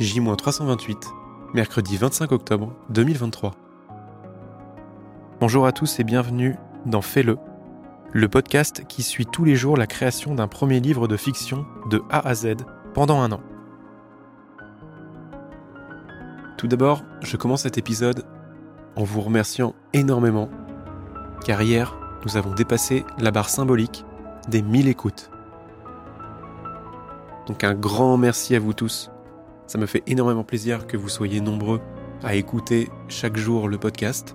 J-328, mercredi 25 octobre 2023. Bonjour à tous et bienvenue dans Fais-le, le podcast qui suit tous les jours la création d'un premier livre de fiction de A à Z pendant un an. Tout d'abord, je commence cet épisode en vous remerciant énormément, car hier, nous avons dépassé la barre symbolique des 1000 écoutes. Donc un grand merci à vous tous. Ça me fait énormément plaisir que vous soyez nombreux à écouter chaque jour le podcast.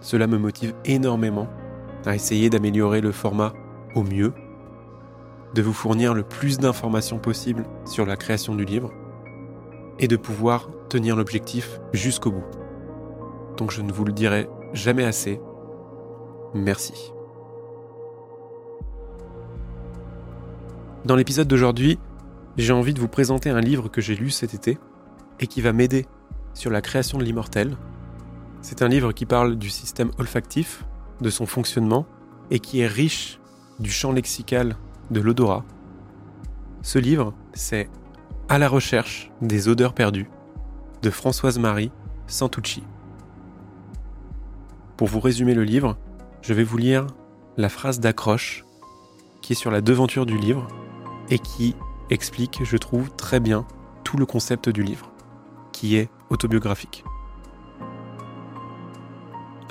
Cela me motive énormément à essayer d'améliorer le format au mieux, de vous fournir le plus d'informations possible sur la création du livre et de pouvoir tenir l'objectif jusqu'au bout. Donc je ne vous le dirai jamais assez. Merci. Dans l'épisode d'aujourd'hui, j'ai envie de vous présenter un livre que j'ai lu cet été et qui va m'aider sur la création de l'immortel. C'est un livre qui parle du système olfactif, de son fonctionnement et qui est riche du champ lexical de l'odorat. Ce livre, c'est À la recherche des odeurs perdues de Françoise-Marie Santucci. Pour vous résumer le livre, je vais vous lire la phrase d'accroche qui est sur la devanture du livre et qui explique, je trouve, très bien tout le concept du livre, qui est autobiographique.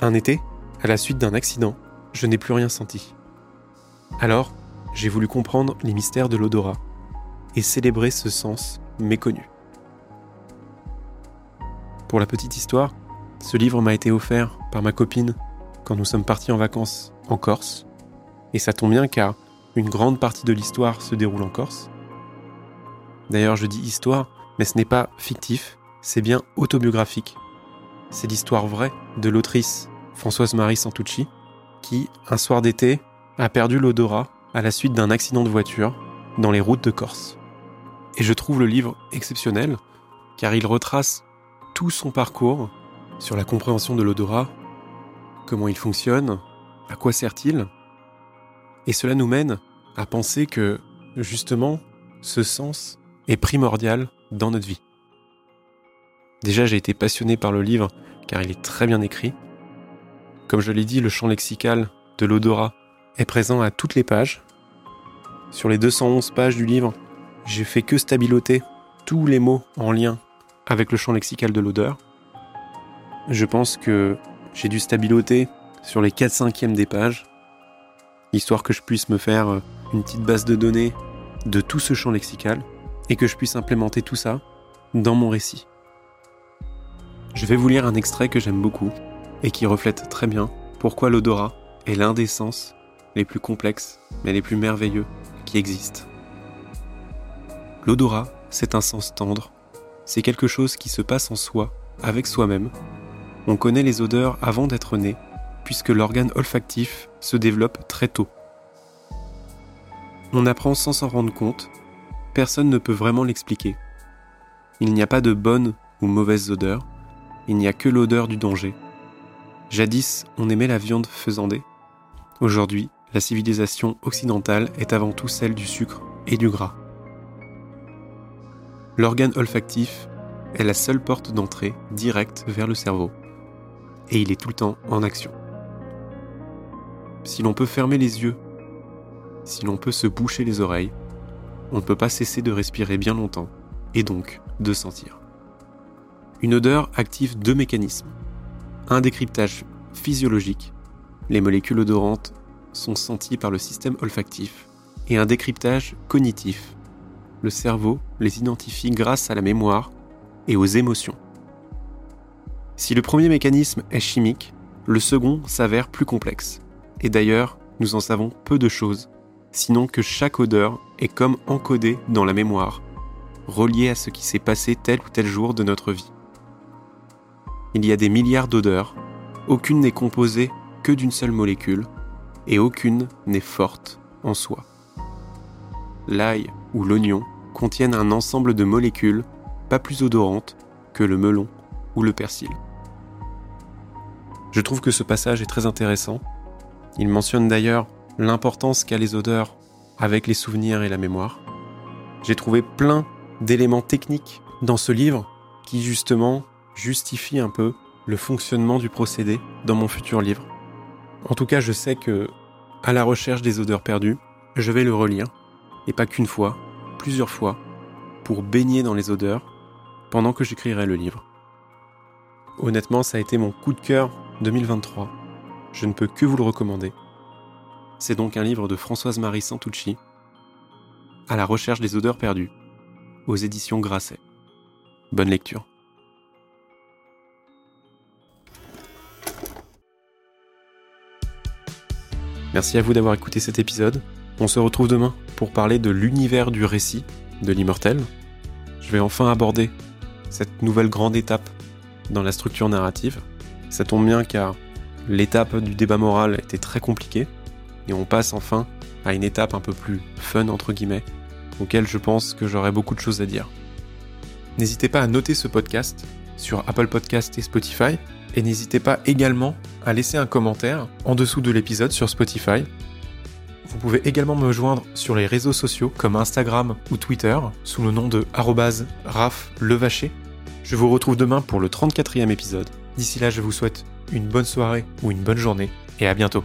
Un été, à la suite d'un accident, je n'ai plus rien senti. Alors, j'ai voulu comprendre les mystères de l'odorat et célébrer ce sens méconnu. Pour la petite histoire, ce livre m'a été offert par ma copine quand nous sommes partis en vacances en Corse, et ça tombe bien car une grande partie de l'histoire se déroule en Corse. D'ailleurs, je dis histoire, mais ce n'est pas fictif, c'est bien autobiographique. C'est l'histoire vraie de l'autrice Françoise-Marie Santucci, qui, un soir d'été, a perdu l'odorat à la suite d'un accident de voiture dans les routes de Corse. Et je trouve le livre exceptionnel, car il retrace tout son parcours sur la compréhension de l'odorat, comment il fonctionne, à quoi sert-il, et cela nous mène à penser que, justement, ce sens est primordial dans notre vie. Déjà, j'ai été passionné par le livre car il est très bien écrit. Comme je l'ai dit, le champ lexical de l'odorat est présent à toutes les pages. Sur les 211 pages du livre, j'ai fait que stabiloter tous les mots en lien avec le champ lexical de l'odeur. Je pense que j'ai dû stabiloter sur les 4 cinquièmes des pages histoire que je puisse me faire une petite base de données de tout ce champ lexical et que je puisse implémenter tout ça dans mon récit. Je vais vous lire un extrait que j'aime beaucoup et qui reflète très bien pourquoi l'odorat est l'un des sens les plus complexes mais les plus merveilleux qui existent. L'odorat, c'est un sens tendre, c'est quelque chose qui se passe en soi, avec soi-même. On connaît les odeurs avant d'être né puisque l'organe olfactif se développe très tôt. On apprend sans s'en rendre compte, personne ne peut vraiment l'expliquer. Il n'y a pas de bonne ou mauvaise odeur, il n'y a que l'odeur du danger. Jadis, on aimait la viande faisandée. Aujourd'hui, la civilisation occidentale est avant tout celle du sucre et du gras. L'organe olfactif est la seule porte d'entrée directe vers le cerveau, et il est tout le temps en action si l'on peut fermer les yeux, si l'on peut se boucher les oreilles, on ne peut pas cesser de respirer bien longtemps, et donc de sentir. Une odeur active deux mécanismes. Un décryptage physiologique, les molécules odorantes sont senties par le système olfactif, et un décryptage cognitif, le cerveau les identifie grâce à la mémoire et aux émotions. Si le premier mécanisme est chimique, le second s'avère plus complexe. Et d'ailleurs, nous en savons peu de choses, sinon que chaque odeur est comme encodée dans la mémoire, reliée à ce qui s'est passé tel ou tel jour de notre vie. Il y a des milliards d'odeurs, aucune n'est composée que d'une seule molécule, et aucune n'est forte en soi. L'ail ou l'oignon contiennent un ensemble de molécules pas plus odorantes que le melon ou le persil. Je trouve que ce passage est très intéressant il mentionne d'ailleurs l'importance qu'a les odeurs avec les souvenirs et la mémoire. J'ai trouvé plein d'éléments techniques dans ce livre qui justement justifie un peu le fonctionnement du procédé dans mon futur livre. En tout cas, je sais que, à la recherche des odeurs perdues, je vais le relire, et pas qu'une fois, plusieurs fois, pour baigner dans les odeurs pendant que j'écrirai le livre. Honnêtement, ça a été mon coup de cœur 2023. Je ne peux que vous le recommander. C'est donc un livre de Françoise-Marie Santucci, À la recherche des odeurs perdues, aux éditions Grasset. Bonne lecture. Merci à vous d'avoir écouté cet épisode. On se retrouve demain pour parler de l'univers du récit de l'immortel. Je vais enfin aborder cette nouvelle grande étape dans la structure narrative. Ça tombe bien car l'étape du débat moral était très compliquée et on passe enfin à une étape un peu plus fun entre guillemets, auquel je pense que j'aurai beaucoup de choses à dire. N'hésitez pas à noter ce podcast sur Apple Podcast et Spotify et n'hésitez pas également à laisser un commentaire en dessous de l'épisode sur Spotify. Vous pouvez également me joindre sur les réseaux sociaux comme Instagram ou Twitter sous le nom de @raflevacher. Je vous retrouve demain pour le 34e épisode. D'ici là, je vous souhaite une bonne soirée ou une bonne journée et à bientôt.